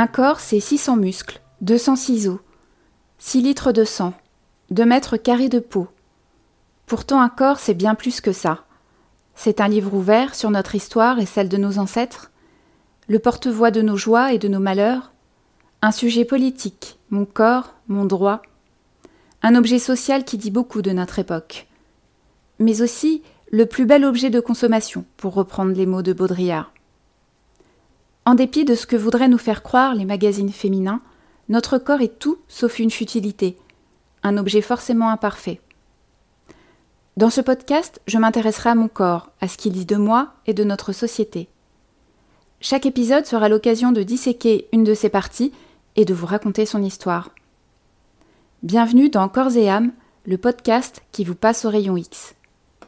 Un corps, c'est 600 muscles, 200 ciseaux, 6 litres de sang, 2 mètres carrés de peau. Pourtant, un corps, c'est bien plus que ça. C'est un livre ouvert sur notre histoire et celle de nos ancêtres, le porte-voix de nos joies et de nos malheurs, un sujet politique, mon corps, mon droit, un objet social qui dit beaucoup de notre époque, mais aussi le plus bel objet de consommation, pour reprendre les mots de Baudrillard. En dépit de ce que voudraient nous faire croire les magazines féminins, notre corps est tout sauf une futilité, un objet forcément imparfait. Dans ce podcast, je m'intéresserai à mon corps, à ce qu'il dit de moi et de notre société. Chaque épisode sera l'occasion de disséquer une de ses parties et de vous raconter son histoire. Bienvenue dans Corps et âme, le podcast qui vous passe au rayon X.